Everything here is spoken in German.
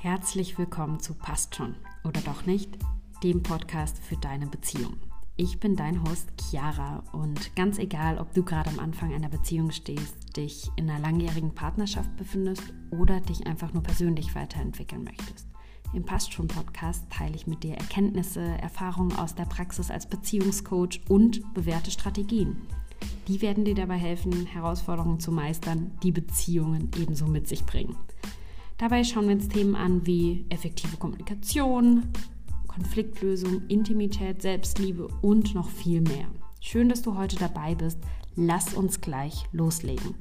Herzlich willkommen zu Passt schon oder doch nicht, dem Podcast für deine Beziehung. Ich bin dein Host Chiara und ganz egal, ob du gerade am Anfang einer Beziehung stehst, dich in einer langjährigen Partnerschaft befindest oder dich einfach nur persönlich weiterentwickeln möchtest. Im Passt schon Podcast teile ich mit dir Erkenntnisse, Erfahrungen aus der Praxis als Beziehungscoach und bewährte Strategien. Die werden dir dabei helfen, Herausforderungen zu meistern, die Beziehungen ebenso mit sich bringen. Dabei schauen wir uns Themen an wie effektive Kommunikation, Konfliktlösung, Intimität, Selbstliebe und noch viel mehr. Schön, dass du heute dabei bist. Lass uns gleich loslegen.